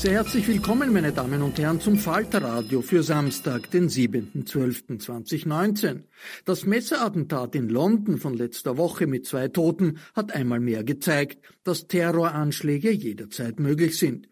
Sehr herzlich willkommen, meine Damen und Herren, zum Falterradio für Samstag, den 7.12.2019. Das Messerattentat in London von letzter Woche mit zwei Toten hat einmal mehr gezeigt, dass Terroranschläge jederzeit möglich sind.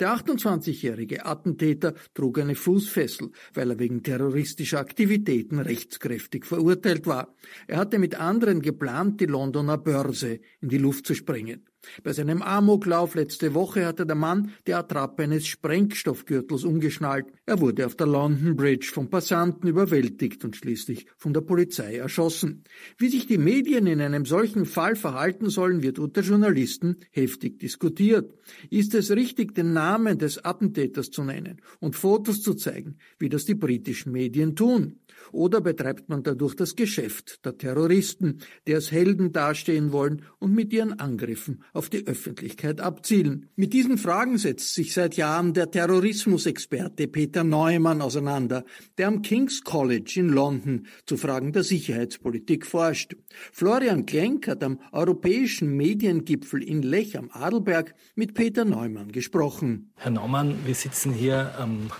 Der 28-jährige Attentäter trug eine Fußfessel, weil er wegen terroristischer Aktivitäten rechtskräftig verurteilt war. Er hatte mit anderen geplant, die Londoner Börse in die Luft zu sprengen. Bei seinem Amoklauf letzte Woche hatte der Mann die Attrappe eines Sprengstoffgürtels umgeschnallt. Er wurde auf der London Bridge von Passanten überwältigt und schließlich von der Polizei erschossen. Wie sich die Medien in einem solchen Fall verhalten sollen, wird unter Journalisten heftig diskutiert. Ist es richtig, den Namen des Attentäters zu nennen und Fotos zu zeigen, wie das die britischen Medien tun? Oder betreibt man dadurch das Geschäft der Terroristen, die als Helden dastehen wollen und mit ihren Angriffen auf die Öffentlichkeit abzielen? Mit diesen Fragen setzt sich seit Jahren der Terrorismusexperte Peter Neumann auseinander, der am King's College in London zu Fragen der Sicherheitspolitik forscht. Florian Klenk hat am Europäischen Mediengipfel in Lech am Adelberg mit Peter Neumann gesprochen. Herr Neumann, wir sitzen hier am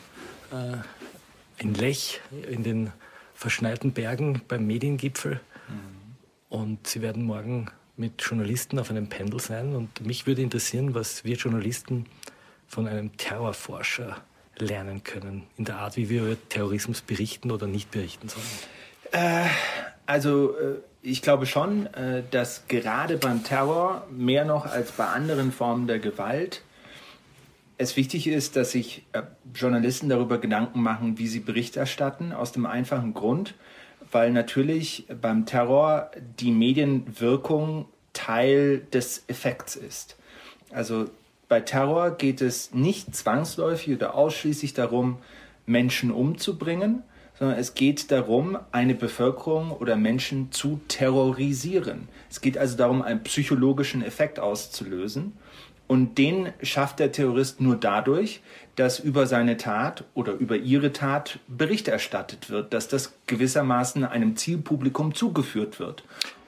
äh in Lech, in den verschneiten Bergen beim Mediengipfel. Mhm. Und Sie werden morgen mit Journalisten auf einem Pendel sein. Und mich würde interessieren, was wir Journalisten von einem Terrorforscher lernen können, in der Art, wie wir über Terrorismus berichten oder nicht berichten sollen. Äh, also äh, ich glaube schon, äh, dass gerade beim Terror mehr noch als bei anderen Formen der Gewalt es wichtig ist, dass sich äh, Journalisten darüber Gedanken machen, wie sie Bericht erstatten, aus dem einfachen Grund, weil natürlich beim Terror die Medienwirkung Teil des Effekts ist. Also bei Terror geht es nicht zwangsläufig oder ausschließlich darum, Menschen umzubringen, sondern es geht darum, eine Bevölkerung oder Menschen zu terrorisieren. Es geht also darum, einen psychologischen Effekt auszulösen. Und den schafft der Terrorist nur dadurch, dass über seine Tat oder über ihre Tat Bericht erstattet wird, dass das gewissermaßen einem Zielpublikum zugeführt wird.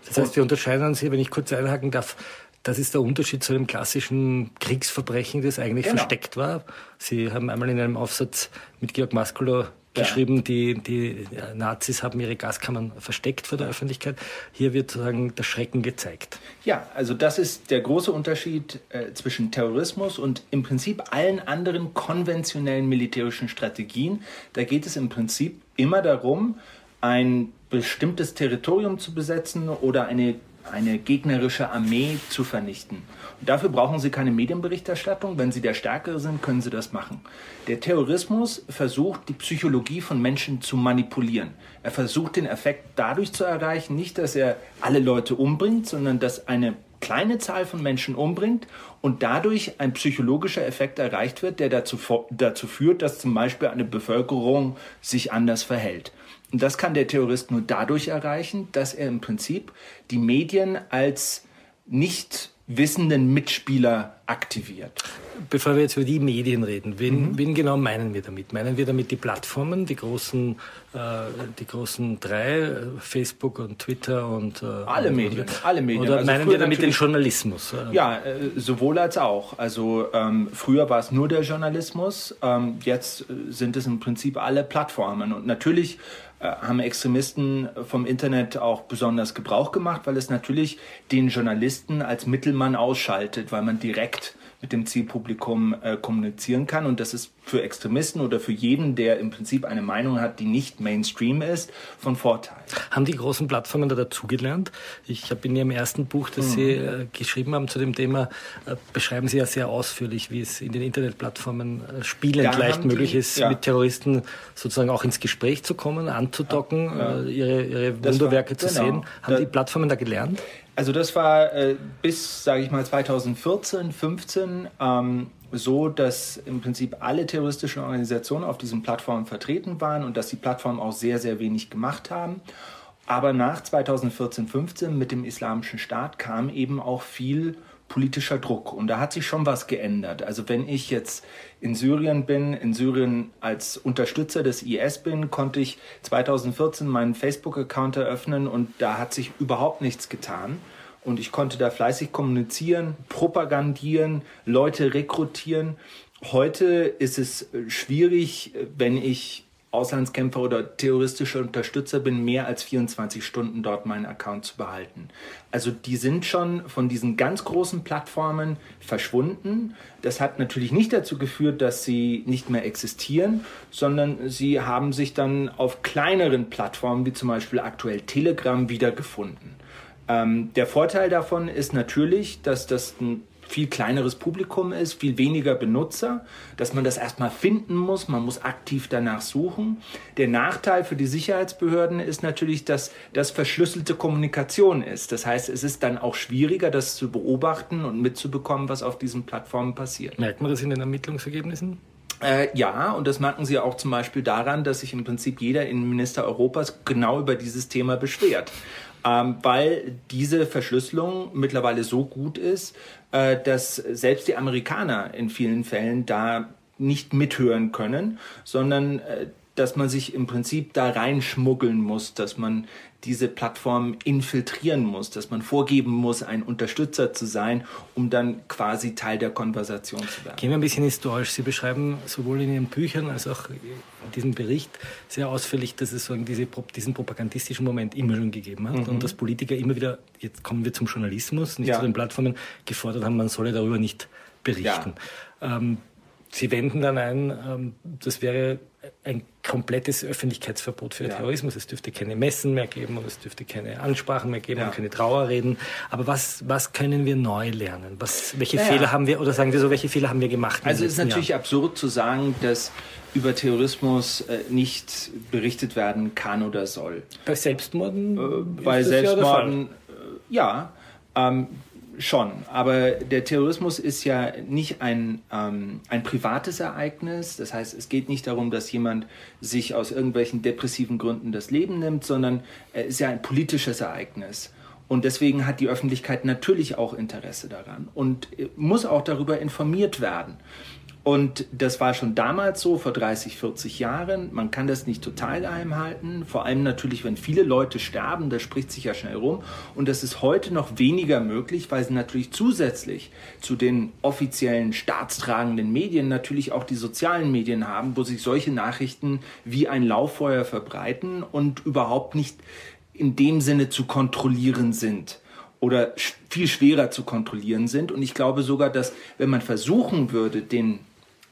Das heißt, wir unterscheiden uns hier, wenn ich kurz einhaken darf, das ist der Unterschied zu einem klassischen Kriegsverbrechen, das eigentlich genau. versteckt war. Sie haben einmal in einem Aufsatz mit Georg Maskulo geschrieben, die, die Nazis haben ihre Gaskammern versteckt vor der Öffentlichkeit. Hier wird sozusagen der Schrecken gezeigt. Ja, also das ist der große Unterschied äh, zwischen Terrorismus und im Prinzip allen anderen konventionellen militärischen Strategien. Da geht es im Prinzip immer darum, ein bestimmtes Territorium zu besetzen oder eine eine gegnerische Armee zu vernichten. Und dafür brauchen Sie keine Medienberichterstattung. Wenn Sie der Stärkere sind, können Sie das machen. Der Terrorismus versucht, die Psychologie von Menschen zu manipulieren. Er versucht, den Effekt dadurch zu erreichen, nicht, dass er alle Leute umbringt, sondern dass eine kleine Zahl von Menschen umbringt und dadurch ein psychologischer Effekt erreicht wird, der dazu, dazu führt, dass zum Beispiel eine Bevölkerung sich anders verhält. Und das kann der Terrorist nur dadurch erreichen, dass er im Prinzip die Medien als nicht wissenden Mitspieler aktiviert. Bevor wir jetzt über die Medien reden, wen, mhm. wen genau meinen wir damit? Meinen wir damit die Plattformen, die großen, äh, die großen drei, Facebook und Twitter und äh, alle Medien, alle Medien. Oder also meinen wir damit den Journalismus? Ja, äh, sowohl als auch. Also ähm, früher war es nur der Journalismus, ähm, jetzt sind es im Prinzip alle Plattformen und natürlich äh, haben Extremisten vom Internet auch besonders Gebrauch gemacht, weil es natürlich den Journalisten als Mittelmann ausschaltet, weil man direkt mit dem Zielpublikum äh, kommunizieren kann. Und das ist für Extremisten oder für jeden, der im Prinzip eine Meinung hat, die nicht Mainstream ist, von Vorteil. Haben die großen Plattformen da dazugelernt? Ich habe in Ihrem ersten Buch, das mhm. Sie äh, geschrieben haben zu dem Thema, äh, beschreiben Sie ja sehr ausführlich, wie es in den Internetplattformen äh, spielend leicht möglich die, ist, ja. mit Terroristen sozusagen auch ins Gespräch zu kommen, anzudocken, ja. Äh, ihre, ihre Wunderwerke war, zu genau. sehen. Haben da, die Plattformen da gelernt? Also das war äh, bis, sage ich mal, 2014, 15 ähm, so, dass im Prinzip alle terroristischen Organisationen auf diesen Plattformen vertreten waren und dass die Plattformen auch sehr, sehr wenig gemacht haben. Aber nach 2014, 15 mit dem Islamischen Staat kam eben auch viel politischer Druck. Und da hat sich schon was geändert. Also wenn ich jetzt in Syrien bin, in Syrien als Unterstützer des IS bin, konnte ich 2014 meinen Facebook-Account eröffnen und da hat sich überhaupt nichts getan. Und ich konnte da fleißig kommunizieren, propagandieren, Leute rekrutieren. Heute ist es schwierig, wenn ich Auslandskämpfer oder terroristischer Unterstützer bin, mehr als 24 Stunden dort meinen Account zu behalten. Also die sind schon von diesen ganz großen Plattformen verschwunden. Das hat natürlich nicht dazu geführt, dass sie nicht mehr existieren, sondern sie haben sich dann auf kleineren Plattformen wie zum Beispiel aktuell Telegram wiedergefunden. Ähm, der Vorteil davon ist natürlich, dass das ein viel kleineres Publikum ist, viel weniger Benutzer, dass man das erstmal finden muss, man muss aktiv danach suchen. Der Nachteil für die Sicherheitsbehörden ist natürlich, dass das verschlüsselte Kommunikation ist. Das heißt, es ist dann auch schwieriger, das zu beobachten und mitzubekommen, was auf diesen Plattformen passiert. Merkt man das in den Ermittlungsergebnissen? Äh, ja, und das merken Sie auch zum Beispiel daran, dass sich im Prinzip jeder Innenminister Europas genau über dieses Thema beschwert ähm, weil diese Verschlüsselung mittlerweile so gut ist, äh, dass selbst die Amerikaner in vielen Fällen da nicht mithören können, sondern äh, dass man sich im Prinzip da reinschmuggeln muss, dass man diese Plattform infiltrieren muss, dass man vorgeben muss, ein Unterstützer zu sein, um dann quasi Teil der Konversation zu werden. Gehen wir ein bisschen historisch. Sie beschreiben sowohl in Ihren Büchern als auch in diesem Bericht sehr ausführlich, dass es so diese, diesen propagandistischen Moment immer schon gegeben hat mhm. und dass Politiker immer wieder, jetzt kommen wir zum Journalismus, nicht ja. zu den Plattformen, gefordert haben, man solle darüber nicht berichten. Ja. Ähm, Sie wenden dann ein, ähm, das wäre ein komplettes Öffentlichkeitsverbot für ja. Terrorismus. Es dürfte keine Messen mehr geben und es dürfte keine Ansprachen mehr geben ja. und keine Trauerreden. Aber was, was können wir neu lernen? Was, welche ja, Fehler haben wir, oder sagen wir so, welche Fehler haben wir gemacht? Also es ist natürlich Jahren? absurd zu sagen, dass über Terrorismus äh, nicht berichtet werden kann oder soll. Bei Selbstmorden? Äh, bei Selbstmorden, ja. Äh, ähm, Schon, aber der Terrorismus ist ja nicht ein, ähm, ein privates Ereignis. Das heißt, es geht nicht darum, dass jemand sich aus irgendwelchen depressiven Gründen das Leben nimmt, sondern es ist ja ein politisches Ereignis. Und deswegen hat die Öffentlichkeit natürlich auch Interesse daran und äh, muss auch darüber informiert werden. Und das war schon damals so, vor 30, 40 Jahren. Man kann das nicht total geheim halten. Vor allem natürlich, wenn viele Leute sterben, das spricht sich ja schnell rum. Und das ist heute noch weniger möglich, weil sie natürlich zusätzlich zu den offiziellen staatstragenden Medien natürlich auch die sozialen Medien haben, wo sich solche Nachrichten wie ein Lauffeuer verbreiten und überhaupt nicht in dem Sinne zu kontrollieren sind oder viel schwerer zu kontrollieren sind. Und ich glaube sogar, dass wenn man versuchen würde, den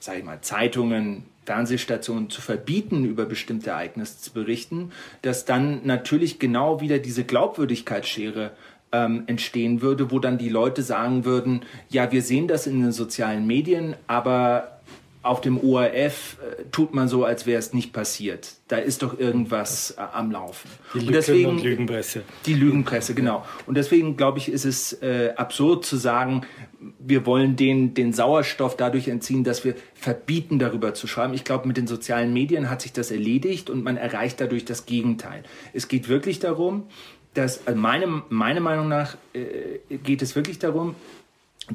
sage ich mal, Zeitungen, Fernsehstationen zu verbieten, über bestimmte Ereignisse zu berichten, dass dann natürlich genau wieder diese Glaubwürdigkeitsschere ähm, entstehen würde, wo dann die Leute sagen würden, ja, wir sehen das in den sozialen Medien, aber auf dem ORF äh, tut man so, als wäre es nicht passiert. Da ist doch irgendwas äh, am Laufen. Die Lügen und deswegen, und Lügenpresse. Die Lügenpresse, genau. Und deswegen, glaube ich, ist es äh, absurd zu sagen, wir wollen den, den Sauerstoff dadurch entziehen, dass wir verbieten, darüber zu schreiben. Ich glaube, mit den sozialen Medien hat sich das erledigt und man erreicht dadurch das Gegenteil. Es geht wirklich darum, dass, also meine, meine Meinung nach, äh, geht es wirklich darum,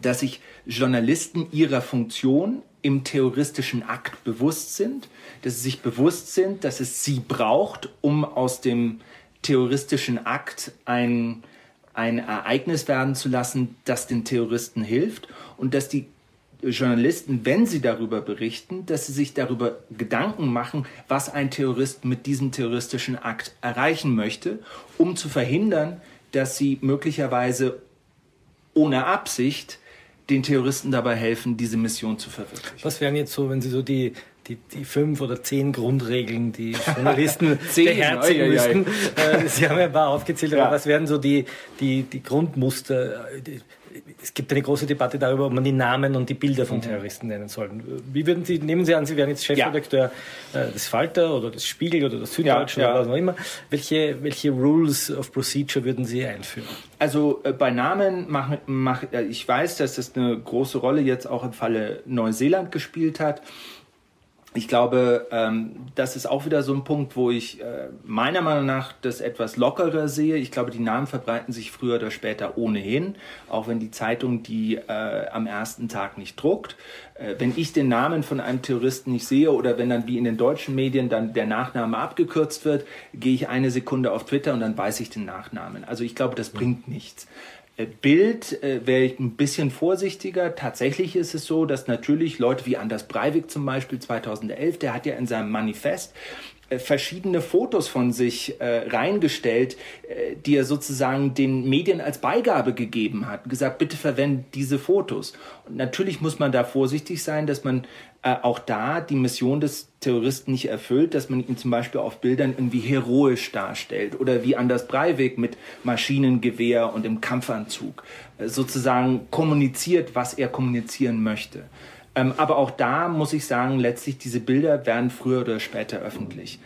dass sich Journalisten ihrer Funktion im terroristischen Akt bewusst sind, dass sie sich bewusst sind, dass es sie braucht, um aus dem terroristischen Akt ein, ein Ereignis werden zu lassen, das den Terroristen hilft. Und dass die Journalisten, wenn sie darüber berichten, dass sie sich darüber Gedanken machen, was ein Terrorist mit diesem terroristischen Akt erreichen möchte, um zu verhindern, dass sie möglicherweise ohne Absicht den Terroristen dabei helfen, diese Mission zu verwirklichen. Was wären jetzt so, wenn Sie so die, die, die fünf oder zehn Grundregeln, die Journalisten beherzigen oh, müssten? Äh, Sie haben ja ein paar aufgezählt, ja. aber was wären so die, die, die Grundmuster? Die, es gibt eine große Debatte darüber, ob man die Namen und die Bilder von mhm. Terroristen nennen soll. Wie würden Sie, nehmen Sie an, Sie wären jetzt Chefredakteur ja. äh, des Falter oder des Spiegel oder des Süddeutschen ja, ja. oder was auch immer. Welche, welche Rules of Procedure würden Sie einführen? Also äh, bei Namen mache mach, äh, ich weiß, dass das eine große Rolle jetzt auch im Falle Neuseeland gespielt hat ich glaube, ähm, das ist auch wieder so ein Punkt, wo ich äh, meiner Meinung nach das etwas lockerer sehe. Ich glaube, die Namen verbreiten sich früher oder später ohnehin, auch wenn die Zeitung die äh, am ersten Tag nicht druckt. Äh, wenn ich den Namen von einem Terroristen nicht sehe oder wenn dann wie in den deutschen Medien dann der Nachname abgekürzt wird, gehe ich eine Sekunde auf Twitter und dann weiß ich den Nachnamen. Also ich glaube, das bringt nichts. Äh, Bild äh, wäre ich ein bisschen vorsichtiger. Tatsächlich ist es so, dass natürlich Leute wie Anders Breivik zum Beispiel 2011, der hat ja in seinem Manifest äh, verschiedene Fotos von sich äh, reingestellt, äh, die er sozusagen den Medien als Beigabe gegeben hat. Gesagt, bitte verwendet diese Fotos. Und natürlich muss man da vorsichtig sein, dass man äh, auch da die Mission des Terroristen nicht erfüllt, dass man ihn zum Beispiel auf Bildern irgendwie heroisch darstellt oder wie Anders Breivik mit Maschinengewehr und im Kampfanzug äh, sozusagen kommuniziert, was er kommunizieren möchte. Ähm, aber auch da muss ich sagen, letztlich diese Bilder werden früher oder später öffentlich.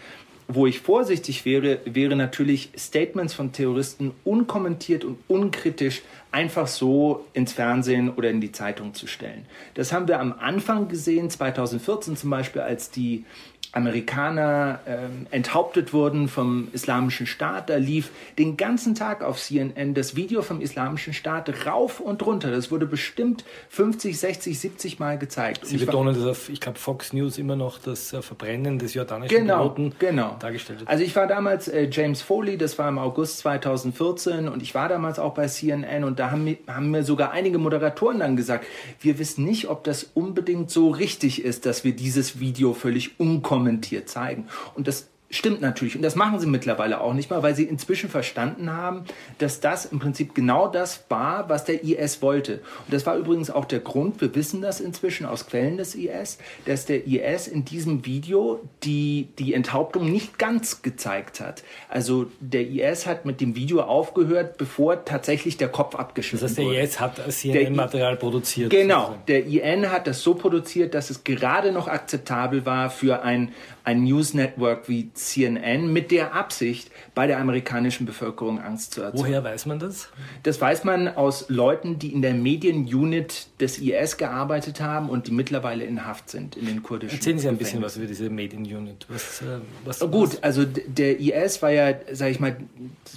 Wo ich vorsichtig wäre, wäre natürlich Statements von Terroristen unkommentiert und unkritisch einfach so ins Fernsehen oder in die Zeitung zu stellen. Das haben wir am Anfang gesehen, 2014 zum Beispiel, als die Amerikaner ähm, enthauptet wurden vom Islamischen Staat. Da lief den ganzen Tag auf CNN das Video vom Islamischen Staat rauf und runter. Das wurde bestimmt 50, 60, 70 Mal gezeigt. Sie betonen das auf, ich glaube, Fox News immer noch das äh, Verbrennen des jordanischen genau, Piloten genau. dargestellt wird. Also ich war damals äh, James Foley, das war im August 2014 und ich war damals auch bei CNN und da haben, haben mir sogar einige Moderatoren dann gesagt, wir wissen nicht, ob das unbedingt so richtig ist, dass wir dieses Video völlig kommentiert zeigen. Und das Stimmt natürlich. Und das machen sie mittlerweile auch nicht mehr, weil sie inzwischen verstanden haben, dass das im Prinzip genau das war, was der IS wollte. Und das war übrigens auch der Grund, wir wissen das inzwischen aus Quellen des IS, dass der IS in diesem Video die, die Enthauptung nicht ganz gezeigt hat. Also der IS hat mit dem Video aufgehört, bevor tatsächlich der Kopf abgeschnitten wurde. Das heißt, der IS hat CNN-Material produziert. Genau. Der IN hat das so produziert, dass es gerade noch akzeptabel war für ein, ein News Network wie CNN mit der Absicht, bei der amerikanischen Bevölkerung Angst zu erzeugen. Woher weiß man das? Das weiß man aus Leuten, die in der Medienunit des IS gearbeitet haben und die mittlerweile in Haft sind in den kurdischen. Erzählen Sie ein bisschen was über diese Medienunit. Was, äh, was, Gut, was? also der IS war ja, sage ich mal,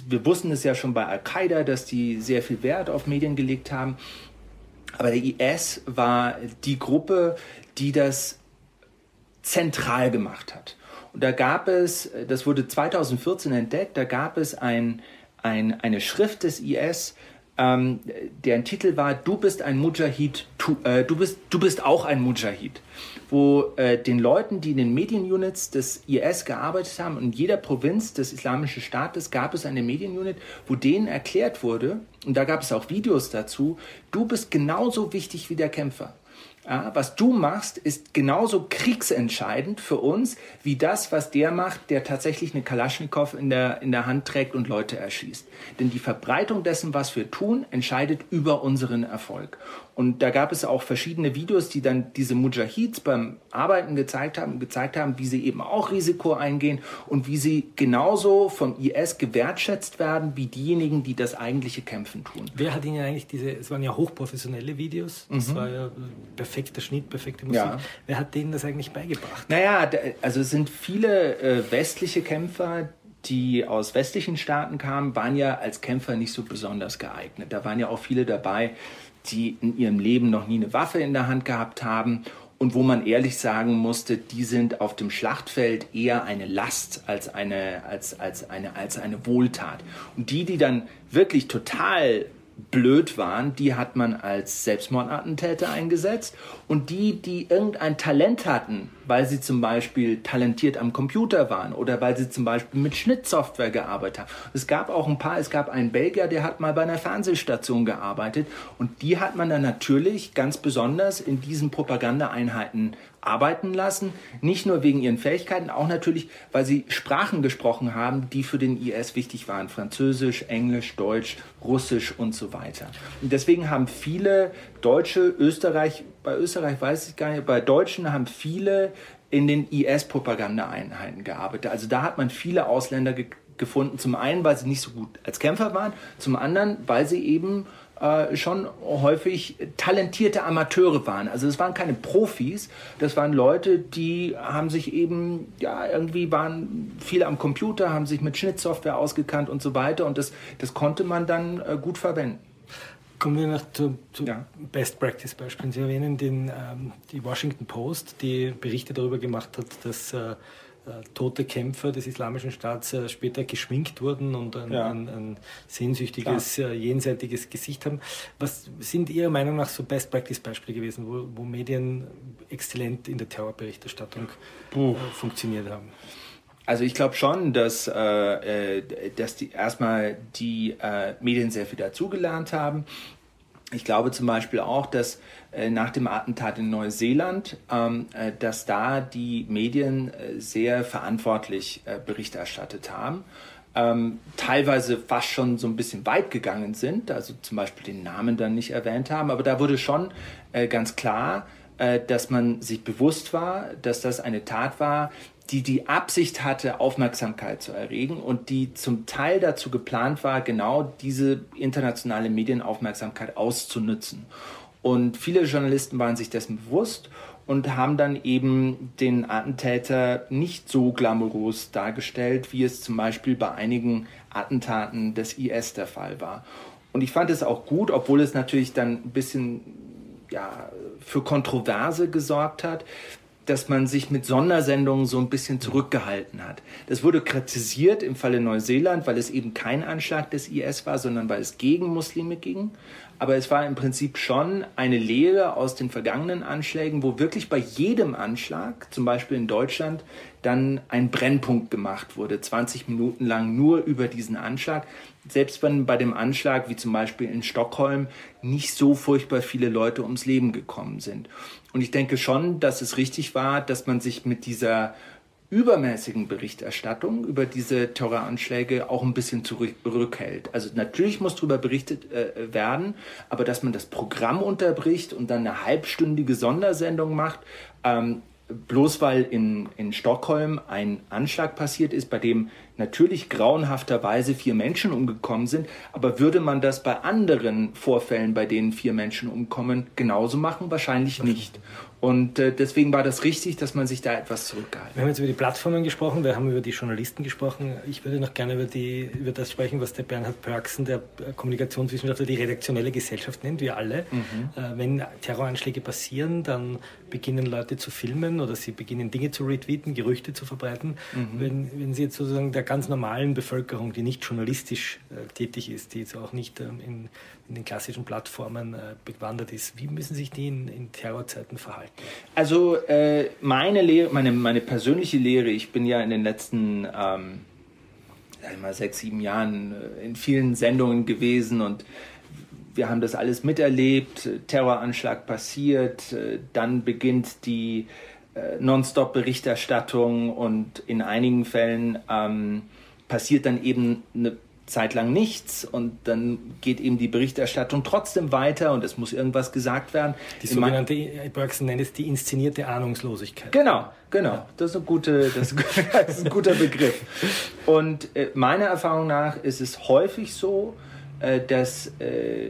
wir wussten es ja schon bei Al-Qaida, dass die sehr viel Wert auf Medien gelegt haben. Aber der IS war die Gruppe, die das zentral gemacht hat. Und da gab es, das wurde 2014 entdeckt, da gab es ein, ein, eine Schrift des IS, ähm, deren Titel war Du bist ein Mujahid, tu, äh, du, bist, du bist auch ein Mujahid, wo äh, den Leuten, die in den Medienunits des IS gearbeitet haben, in jeder Provinz des Islamischen Staates gab es eine Medienunit, wo denen erklärt wurde, und da gab es auch Videos dazu, du bist genauso wichtig wie der Kämpfer. Ja, was du machst, ist genauso kriegsentscheidend für uns wie das, was der macht, der tatsächlich eine Kalaschnikow in der, in der Hand trägt und Leute erschießt. Denn die Verbreitung dessen, was wir tun, entscheidet über unseren Erfolg. Und da gab es auch verschiedene Videos, die dann diese Mujahids beim Arbeiten gezeigt haben, gezeigt haben, wie sie eben auch Risiko eingehen und wie sie genauso vom IS gewertschätzt werden wie diejenigen, die das eigentliche Kämpfen tun. Wer hat Ihnen eigentlich diese, es waren ja hochprofessionelle Videos, das mhm. war ja perfekter Schnitt, perfekte Musik. Ja. Wer hat denen das eigentlich beigebracht? Naja, also es sind viele äh, westliche Kämpfer, die aus westlichen Staaten kamen, waren ja als Kämpfer nicht so besonders geeignet. Da waren ja auch viele dabei, die in ihrem Leben noch nie eine Waffe in der Hand gehabt haben und wo man ehrlich sagen musste, die sind auf dem Schlachtfeld eher eine Last als eine, als, als eine, als eine Wohltat. Und die, die dann wirklich total blöd waren, die hat man als Selbstmordattentäter eingesetzt. Und die, die irgendein Talent hatten, weil sie zum Beispiel talentiert am Computer waren oder weil sie zum Beispiel mit Schnittsoftware gearbeitet haben. Es gab auch ein paar, es gab einen Belgier, der hat mal bei einer Fernsehstation gearbeitet und die hat man dann natürlich ganz besonders in diesen Propagandaeinheiten arbeiten lassen. Nicht nur wegen ihren Fähigkeiten, auch natürlich, weil sie Sprachen gesprochen haben, die für den IS wichtig waren. Französisch, Englisch, Deutsch, Russisch und so weiter. Und deswegen haben viele Deutsche, Österreich, bei Österreich weiß ich gar nicht, bei Deutschen haben viele in den IS-Propagandaeinheiten gearbeitet. Also da hat man viele Ausländer gefunden. Zum einen, weil sie nicht so gut als Kämpfer waren, zum anderen, weil sie eben äh, schon häufig talentierte Amateure waren. Also es waren keine Profis, das waren Leute, die haben sich eben, ja, irgendwie waren viel am Computer, haben sich mit Schnittsoftware ausgekannt und so weiter und das, das konnte man dann äh, gut verwenden. Kommen wir noch zu, zu ja. Best Practice Beispielen. Sie erwähnen den, ähm, die Washington Post, die Berichte darüber gemacht hat, dass äh, tote Kämpfer des Islamischen Staats äh, später geschminkt wurden und ein, ja. ein, ein sehnsüchtiges, Klar. Äh, jenseitiges Gesicht haben. Was sind Ihrer Meinung nach so Best-Practice-Beispiele gewesen, wo, wo, Medien exzellent in der Terrorberichterstattung äh, funktioniert haben? Also ich glaube schon, dass, äh, dass die erstmal die äh, Medien sehr viel dazugelernt haben. Ich glaube zum Beispiel auch, dass äh, nach dem Attentat in Neuseeland, ähm, äh, dass da die Medien äh, sehr verantwortlich Bericht erstattet haben. Ähm, teilweise fast schon so ein bisschen weit gegangen sind, also zum Beispiel den Namen dann nicht erwähnt haben, aber da wurde schon ganz klar, dass man sich bewusst war, dass das eine Tat war, die die Absicht hatte, Aufmerksamkeit zu erregen und die zum Teil dazu geplant war, genau diese internationale Medienaufmerksamkeit auszunutzen. Und viele Journalisten waren sich dessen bewusst und haben dann eben den Attentäter nicht so glamourös dargestellt, wie es zum Beispiel bei einigen Attentaten des IS der Fall war. Und ich fand es auch gut, obwohl es natürlich dann ein bisschen ja, für Kontroverse gesorgt hat, dass man sich mit Sondersendungen so ein bisschen zurückgehalten hat. Das wurde kritisiert im Falle Neuseeland, weil es eben kein Anschlag des IS war, sondern weil es gegen Muslime ging. Aber es war im Prinzip schon eine Lehre aus den vergangenen Anschlägen, wo wirklich bei jedem Anschlag, zum Beispiel in Deutschland, dann ein Brennpunkt gemacht wurde, 20 Minuten lang nur über diesen Anschlag. Selbst wenn bei dem Anschlag, wie zum Beispiel in Stockholm, nicht so furchtbar viele Leute ums Leben gekommen sind. Und ich denke schon, dass es richtig war, dass man sich mit dieser übermäßigen Berichterstattung über diese Terroranschläge auch ein bisschen zurückhält. Also natürlich muss darüber berichtet äh, werden, aber dass man das Programm unterbricht und dann eine halbstündige Sondersendung macht, ähm, bloß weil in, in Stockholm ein Anschlag passiert ist, bei dem natürlich grauenhafterweise vier Menschen umgekommen sind, aber würde man das bei anderen Vorfällen, bei denen vier Menschen umkommen, genauso machen? Wahrscheinlich nicht. Und äh, deswegen war das richtig, dass man sich da etwas zurückgehalten hat. Wir haben jetzt über die Plattformen gesprochen, wir haben über die Journalisten gesprochen. Ich würde noch gerne über, die, über das sprechen, was der Bernhard Pörksen, der Kommunikationswissenschaftler, die redaktionelle Gesellschaft nennt, wir alle. Mhm. Äh, wenn Terroranschläge passieren, dann beginnen Leute zu filmen oder sie beginnen Dinge zu retweeten, Gerüchte zu verbreiten. Mhm. Wenn, wenn sie jetzt sozusagen der ganz normalen Bevölkerung, die nicht journalistisch äh, tätig ist, die jetzt auch nicht ähm, in in den klassischen Plattformen äh, bewandert ist. Wie müssen sich die in, in Terrorzeiten verhalten? Also äh, meine Lehre, meine, meine persönliche Lehre, ich bin ja in den letzten ähm, mal sechs, sieben Jahren äh, in vielen Sendungen gewesen und wir haben das alles miterlebt, Terroranschlag passiert, äh, dann beginnt die äh, Nonstop-Berichterstattung und in einigen Fällen ähm, passiert dann eben eine Zeit lang nichts und dann geht eben die Berichterstattung trotzdem weiter und es muss irgendwas gesagt werden. Die sogenannte, Bergson nennt es die inszenierte Ahnungslosigkeit. Genau, genau. Ja. Das, ist eine gute, das, ist ein guter Begriff. Und äh, meiner Erfahrung nach ist es häufig so, äh, dass äh,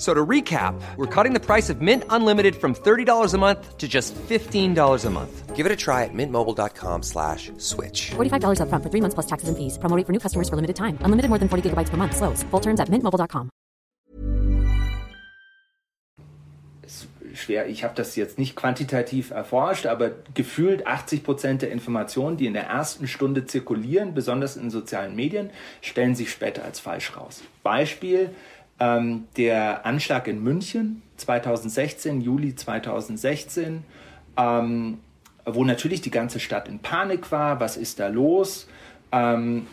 So to recap, we're cutting the price of Mint Unlimited from $30 a month to just $15 a month. Give it a try at mintmobile.com slash switch. $45 up front for three months plus taxes and fees. Promoting for new customers for limited time. Unlimited more than 40 gigabytes per month. Slows. Full terms at mintmobile.com. Schwer, ich habe das jetzt nicht quantitativ erforscht, aber gefühlt 80 Prozent der Informationen, die in der ersten Stunde zirkulieren, besonders in sozialen Medien, stellen sich später als falsch raus. Beispiel, ähm, der Anschlag in München 2016, Juli 2016, ähm, wo natürlich die ganze Stadt in Panik war. Was ist da los? Ähm,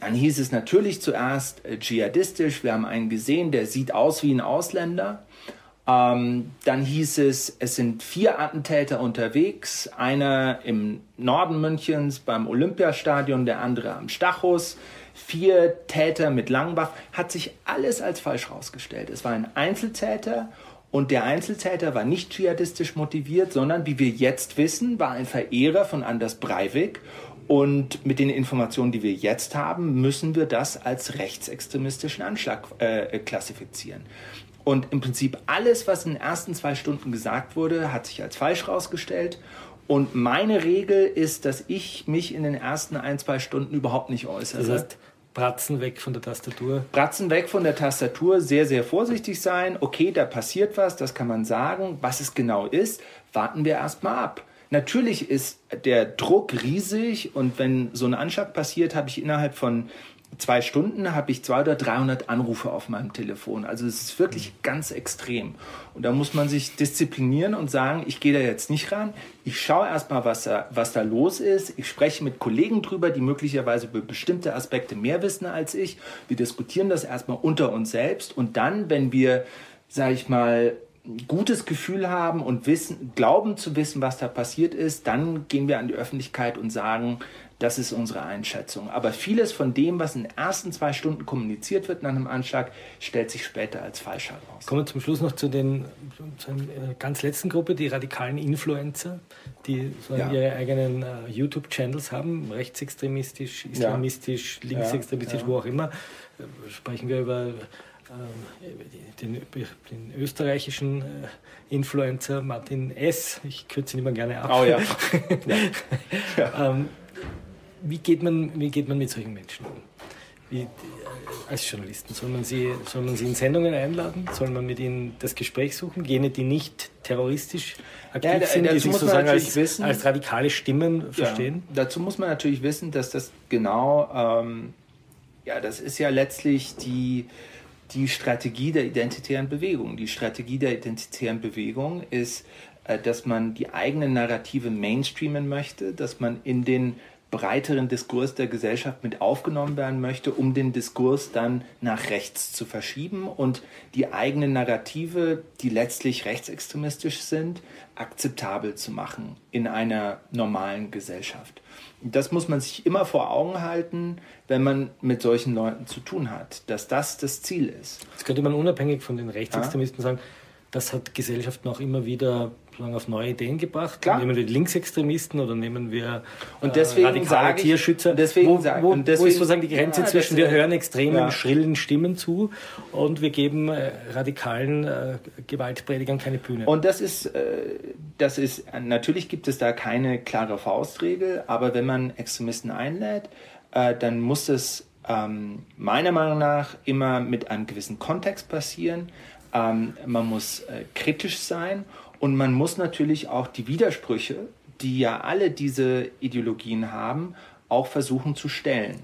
dann hieß es natürlich zuerst äh, dschihadistisch. Wir haben einen gesehen, der sieht aus wie ein Ausländer. Ähm, dann hieß es, es sind vier Attentäter unterwegs. Einer im Norden Münchens beim Olympiastadion, der andere am Stachus vier Täter mit Langwaffen, hat sich alles als falsch herausgestellt. Es war ein Einzeltäter und der Einzeltäter war nicht dschihadistisch motiviert, sondern, wie wir jetzt wissen, war ein Verehrer von Anders Breivik. Und mit den Informationen, die wir jetzt haben, müssen wir das als rechtsextremistischen Anschlag äh, klassifizieren. Und im Prinzip alles, was in den ersten zwei Stunden gesagt wurde, hat sich als falsch herausgestellt. Und meine Regel ist, dass ich mich in den ersten ein, zwei Stunden überhaupt nicht äußere. Das heißt, Bratzen weg von der Tastatur. Bratzen weg von der Tastatur, sehr, sehr vorsichtig sein. Okay, da passiert was, das kann man sagen. Was es genau ist, warten wir erstmal ab. Natürlich ist der Druck riesig und wenn so ein Anschlag passiert, habe ich innerhalb von zwei Stunden habe ich 200 oder 300 Anrufe auf meinem Telefon. Also es ist wirklich ganz extrem. Und da muss man sich disziplinieren und sagen, ich gehe da jetzt nicht ran. Ich schaue erstmal, was da, was da los ist. Ich spreche mit Kollegen drüber, die möglicherweise über bestimmte Aspekte mehr wissen als ich. Wir diskutieren das erstmal unter uns selbst. Und dann, wenn wir, sage ich mal, gutes Gefühl haben und wissen, glauben zu wissen, was da passiert ist, dann gehen wir an die Öffentlichkeit und sagen, das ist unsere Einschätzung. Aber vieles von dem, was in den ersten zwei Stunden kommuniziert wird nach einem Anschlag, stellt sich später als falsch heraus. Kommen wir zum Schluss noch zu den zu einer äh, ganz letzten Gruppe, die radikalen Influencer, die so ja. ihre eigenen uh, YouTube-Channels haben, rechtsextremistisch, islamistisch, ja. linksextremistisch, ja. wo auch immer. Äh, sprechen wir über den, den, österreichischen Influencer Martin S. Ich kürze ihn immer gerne ab. Oh ja. ja. ähm, wie geht man, wie geht man mit solchen Menschen um? Wie, äh, als Journalisten? Soll man, sie, soll man sie in Sendungen einladen? Soll man mit ihnen das Gespräch suchen? Jene, die nicht terroristisch aktiv ja, sind, die sich sozusagen als, wissen, als, radikale Stimmen verstehen? Ja, dazu muss man natürlich wissen, dass das genau, ähm, ja, das ist ja letztlich die, die Strategie der identitären Bewegung. Die Strategie der identitären Bewegung ist, äh, dass man die eigenen Narrative mainstreamen möchte, dass man in den breiteren Diskurs der Gesellschaft mit aufgenommen werden möchte, um den Diskurs dann nach rechts zu verschieben und die eigenen Narrative, die letztlich rechtsextremistisch sind, akzeptabel zu machen in einer normalen Gesellschaft. Das muss man sich immer vor Augen halten, wenn man mit solchen Leuten zu tun hat, dass das das Ziel ist. Jetzt könnte man unabhängig von den Rechtsextremisten ja? sagen, das hat Gesellschaften auch immer wieder auf neue Ideen gebracht. Klar. Nehmen wir die Linksextremisten oder nehmen wir und deswegen äh, radikale ich, Tierschützer. Deswegen wo, wo, deswegen, wo ist sozusagen die Grenze ja, zwischen, wir hören extremen, ja. schrillen Stimmen zu und wir geben äh, radikalen äh, Gewaltpredigern keine Bühne. Und das ist, äh, das ist, natürlich gibt es da keine klare Faustregel, aber wenn man Extremisten einlädt, äh, dann muss es ähm, meiner Meinung nach immer mit einem gewissen Kontext passieren. Ähm, man muss äh, kritisch sein und man muss natürlich auch die Widersprüche, die ja alle diese Ideologien haben, auch versuchen zu stellen.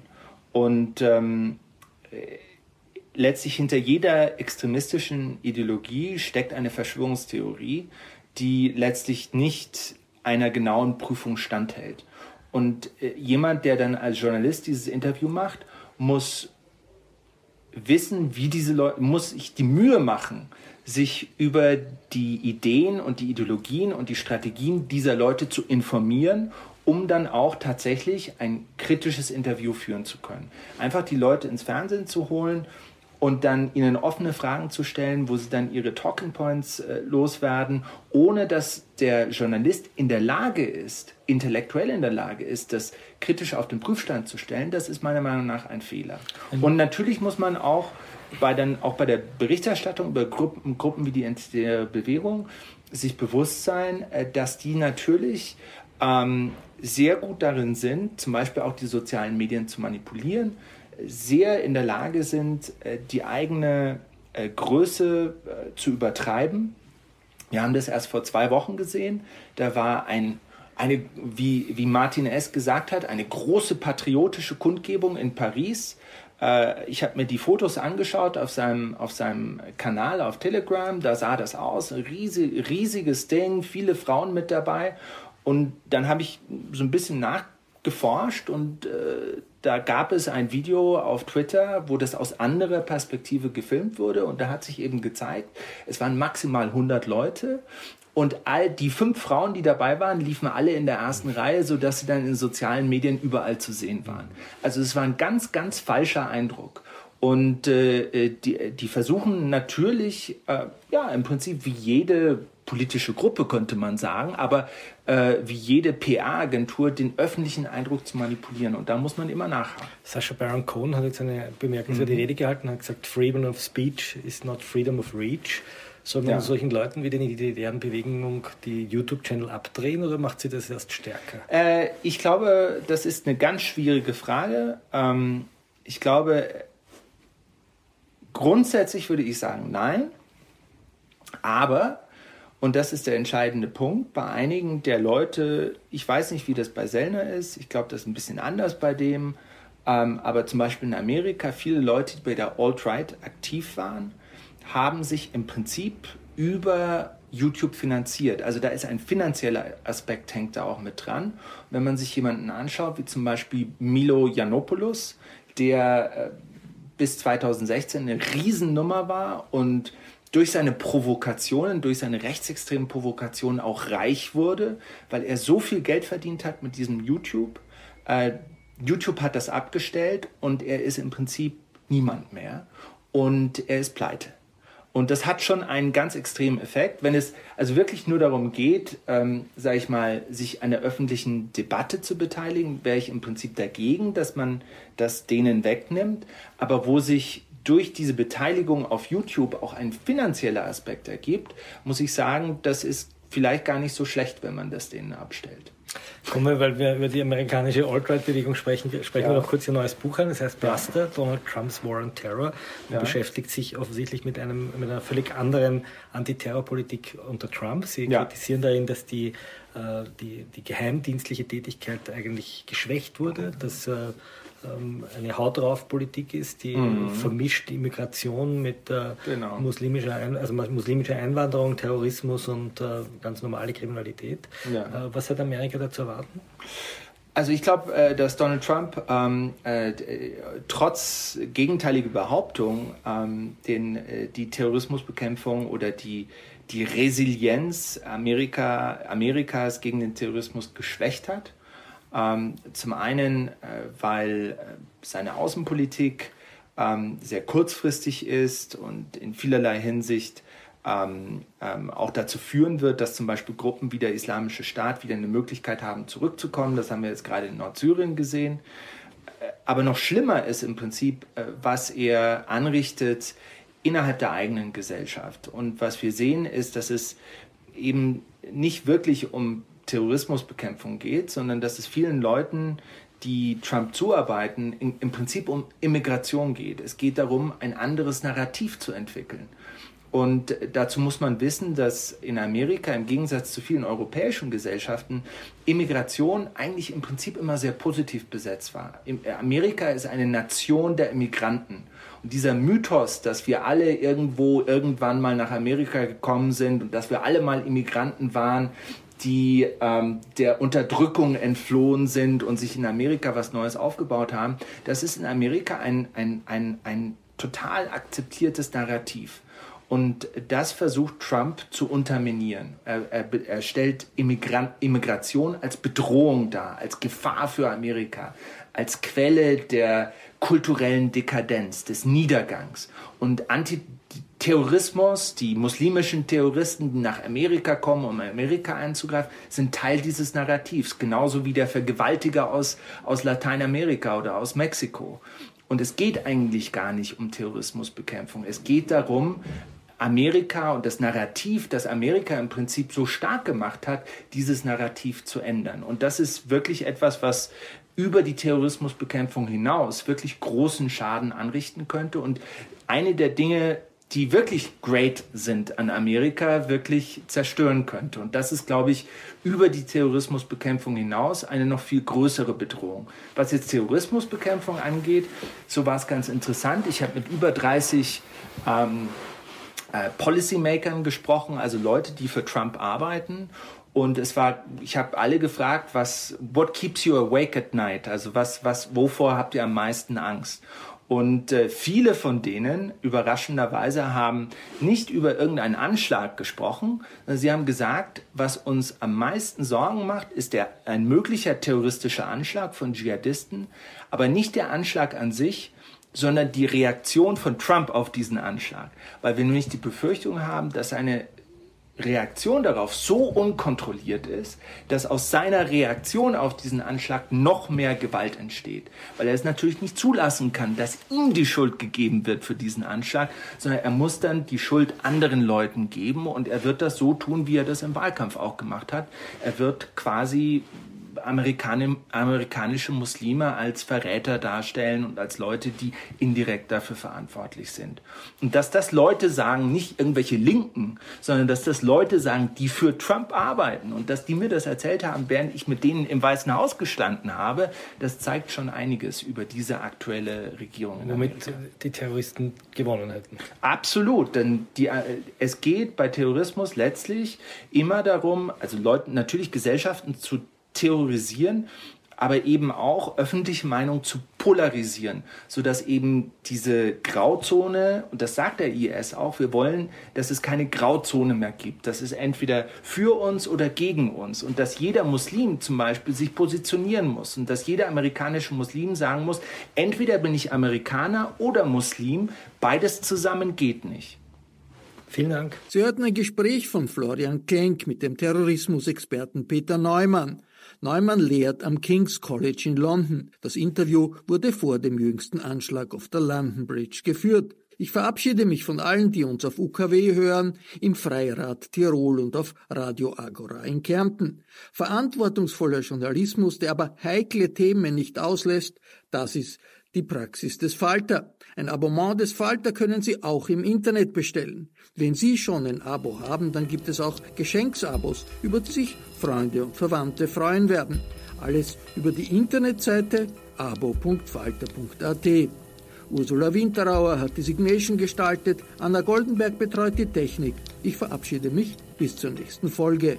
Und ähm, letztlich hinter jeder extremistischen Ideologie steckt eine Verschwörungstheorie, die letztlich nicht einer genauen Prüfung standhält. Und äh, jemand, der dann als Journalist dieses Interview macht, muss wissen, wie diese Leute, muss sich die Mühe machen, sich über die Ideen und die Ideologien und die Strategien dieser Leute zu informieren, um dann auch tatsächlich ein kritisches Interview führen zu können. Einfach die Leute ins Fernsehen zu holen und dann ihnen offene Fragen zu stellen, wo sie dann ihre Talking Points äh, loswerden, ohne dass der Journalist in der Lage ist, intellektuell in der Lage ist, das kritisch auf den Prüfstand zu stellen, das ist meiner Meinung nach ein Fehler. Und natürlich muss man auch bei, dann, auch bei der Berichterstattung über Gruppen, Gruppen wie die der Bewegung sich bewusst sein, äh, dass die natürlich ähm, sehr gut darin sind, zum Beispiel auch die sozialen Medien zu manipulieren, sehr in der Lage sind, äh, die eigene äh, Größe äh, zu übertreiben. Wir haben das erst vor zwei Wochen gesehen. Da war ein, eine, wie, wie Martin S. gesagt hat, eine große patriotische Kundgebung in Paris. Ich habe mir die Fotos angeschaut auf seinem, auf seinem Kanal auf Telegram. Da sah das aus. Ein riesig, riesiges Ding, viele Frauen mit dabei. Und dann habe ich so ein bisschen nachgeforscht und da gab es ein Video auf Twitter, wo das aus anderer Perspektive gefilmt wurde und da hat sich eben gezeigt, es waren maximal 100 Leute und all die fünf Frauen, die dabei waren, liefen alle in der ersten Reihe, sodass sie dann in sozialen Medien überall zu sehen waren. Also es war ein ganz, ganz falscher Eindruck. Und äh, äh die, die versuchen natürlich, äh, ja, im Prinzip wie jede politische Gruppe, könnte man sagen, aber äh, wie jede PR-Agentur den öffentlichen Eindruck zu manipulieren. Und da muss man immer nachhaken. Sascha Baron Cohen hat jetzt eine bemerkenswerte mhm. Rede gehalten, hat gesagt, Freedom of Speech is not Freedom of Reach. Soll man ja. solchen Leuten wie den identitären Bewegung die YouTube-Channel abdrehen oder macht sie das erst stärker? Äh, ich glaube, das ist eine ganz schwierige Frage. Ähm, ich glaube, grundsätzlich würde ich sagen, nein. Aber und das ist der entscheidende Punkt. Bei einigen der Leute, ich weiß nicht, wie das bei Sellner ist, ich glaube, das ist ein bisschen anders bei dem, ähm, aber zum Beispiel in Amerika, viele Leute, die bei der Alt-Right aktiv waren, haben sich im Prinzip über YouTube finanziert. Also da ist ein finanzieller Aspekt, hängt da auch mit dran. wenn man sich jemanden anschaut, wie zum Beispiel Milo Yiannopoulos, der äh, bis 2016 eine Riesennummer war und durch seine Provokationen, durch seine rechtsextremen Provokationen auch reich wurde, weil er so viel Geld verdient hat mit diesem YouTube. Äh, YouTube hat das abgestellt und er ist im Prinzip niemand mehr und er ist pleite. Und das hat schon einen ganz extremen Effekt. Wenn es also wirklich nur darum geht, ähm, sage ich mal, sich an der öffentlichen Debatte zu beteiligen, wäre ich im Prinzip dagegen, dass man das denen wegnimmt. Aber wo sich durch diese Beteiligung auf YouTube auch ein finanzieller Aspekt ergibt, muss ich sagen, das ist vielleicht gar nicht so schlecht, wenn man das denen abstellt. Kommen wir, weil wir über die amerikanische Alt-Right-Bewegung sprechen, sprechen ja. wir noch kurz ihr neues Buch an. Das heißt Buster, ja. Donald Trumps War on Terror. Ja. beschäftigt sich offensichtlich mit, einem, mit einer völlig anderen Antiterrorpolitik unter Trump. Sie kritisieren darin, dass die, äh, die, die geheimdienstliche Tätigkeit eigentlich geschwächt wurde, dass äh, eine Haut drauf Politik ist, die mhm. vermischt Immigration mit äh, genau. muslimischer, Ein also muslimischer Einwanderung, Terrorismus und äh, ganz normale Kriminalität. Ja. Äh, was hat Amerika dazu erwarten? Also ich glaube, äh, dass Donald Trump ähm, äh, trotz gegenteiliger Behauptungen ähm, den, äh, die Terrorismusbekämpfung oder die, die Resilienz Amerika, Amerikas gegen den Terrorismus geschwächt hat. Ähm, zum einen, äh, weil äh, seine Außenpolitik ähm, sehr kurzfristig ist und in vielerlei Hinsicht ähm, auch dazu führen wird, dass zum Beispiel Gruppen wie der Islamische Staat wieder eine Möglichkeit haben, zurückzukommen. Das haben wir jetzt gerade in Nordsyrien gesehen. Äh, aber noch schlimmer ist im Prinzip, was er anrichtet innerhalb der eigenen Gesellschaft. Und was wir sehen, ist, dass es eben nicht wirklich um Terrorismusbekämpfung geht, sondern dass es vielen Leuten, die Trump zuarbeiten, in, im Prinzip um Immigration geht. Es geht darum, ein anderes Narrativ zu entwickeln. Und dazu muss man wissen, dass in Amerika im Gegensatz zu vielen europäischen Gesellschaften Immigration eigentlich im Prinzip immer sehr positiv besetzt war. Amerika ist eine Nation der Immigranten. Und dieser Mythos, dass wir alle irgendwo irgendwann mal nach Amerika gekommen sind und dass wir alle mal Immigranten waren, die ähm, der Unterdrückung entflohen sind und sich in Amerika was Neues aufgebaut haben, das ist in Amerika ein, ein, ein, ein total akzeptiertes Narrativ. Und das versucht Trump zu unterminieren. Er, er, er stellt Immigran Immigration als Bedrohung dar, als Gefahr für Amerika, als Quelle der kulturellen Dekadenz, des Niedergangs. Und Antiterrorismus, die muslimischen Terroristen, die nach Amerika kommen, um Amerika einzugreifen, sind Teil dieses Narrativs, genauso wie der Vergewaltiger aus, aus Lateinamerika oder aus Mexiko. Und es geht eigentlich gar nicht um Terrorismusbekämpfung. Es geht darum, Amerika und das Narrativ, das Amerika im Prinzip so stark gemacht hat, dieses Narrativ zu ändern. Und das ist wirklich etwas, was über die Terrorismusbekämpfung hinaus wirklich großen Schaden anrichten könnte. Und eine der Dinge, die wirklich great sind an Amerika, wirklich zerstören könnte. Und das ist, glaube ich, über die Terrorismusbekämpfung hinaus eine noch viel größere Bedrohung. Was jetzt Terrorismusbekämpfung angeht, so war es ganz interessant. Ich habe mit über 30 ähm, äh, Policymakern gesprochen, also Leute, die für Trump arbeiten. Und es war, ich habe alle gefragt, was, what keeps you awake at night? Also was, was, wovor habt ihr am meisten Angst? Und äh, viele von denen, überraschenderweise, haben nicht über irgendeinen Anschlag gesprochen. Sie haben gesagt, was uns am meisten Sorgen macht, ist der, ein möglicher terroristischer Anschlag von Dschihadisten, aber nicht der Anschlag an sich, sondern die Reaktion von Trump auf diesen Anschlag. Weil wir nämlich die Befürchtung haben, dass eine Reaktion darauf so unkontrolliert ist, dass aus seiner Reaktion auf diesen Anschlag noch mehr Gewalt entsteht. Weil er es natürlich nicht zulassen kann, dass ihm die Schuld gegeben wird für diesen Anschlag, sondern er muss dann die Schuld anderen Leuten geben und er wird das so tun, wie er das im Wahlkampf auch gemacht hat. Er wird quasi Amerikanische Muslime als Verräter darstellen und als Leute, die indirekt dafür verantwortlich sind. Und dass das Leute sagen, nicht irgendwelche Linken, sondern dass das Leute sagen, die für Trump arbeiten und dass die mir das erzählt haben, während ich mit denen im Weißen Haus gestanden habe, das zeigt schon einiges über diese aktuelle Regierung. Womit die Terroristen gewonnen hätten. Absolut, denn die, äh, es geht bei Terrorismus letztlich immer darum, also Leuten, natürlich Gesellschaften zu terrorisieren, aber eben auch öffentliche Meinung zu polarisieren, sodass eben diese Grauzone, und das sagt der IS auch, wir wollen, dass es keine Grauzone mehr gibt, dass es entweder für uns oder gegen uns und dass jeder Muslim zum Beispiel sich positionieren muss und dass jeder amerikanische Muslim sagen muss, entweder bin ich Amerikaner oder Muslim, beides zusammen geht nicht. Vielen Dank. Sie hörten ein Gespräch von Florian Klenk mit dem Terrorismusexperten Peter Neumann. Neumann lehrt am King's College in London. Das Interview wurde vor dem jüngsten Anschlag auf der London Bridge geführt. Ich verabschiede mich von allen, die uns auf UKW hören, im Freirad Tirol und auf Radio Agora in Kärnten. Verantwortungsvoller Journalismus, der aber heikle Themen nicht auslässt, das ist die Praxis des Falter. Ein Abonnement des Falter können Sie auch im Internet bestellen. Wenn Sie schon ein Abo haben, dann gibt es auch Geschenksabos, über die sich Freunde und Verwandte freuen werden. Alles über die Internetseite abo.falter.at. Ursula Winterauer hat die Signation gestaltet, Anna Goldenberg betreut die Technik. Ich verabschiede mich bis zur nächsten Folge.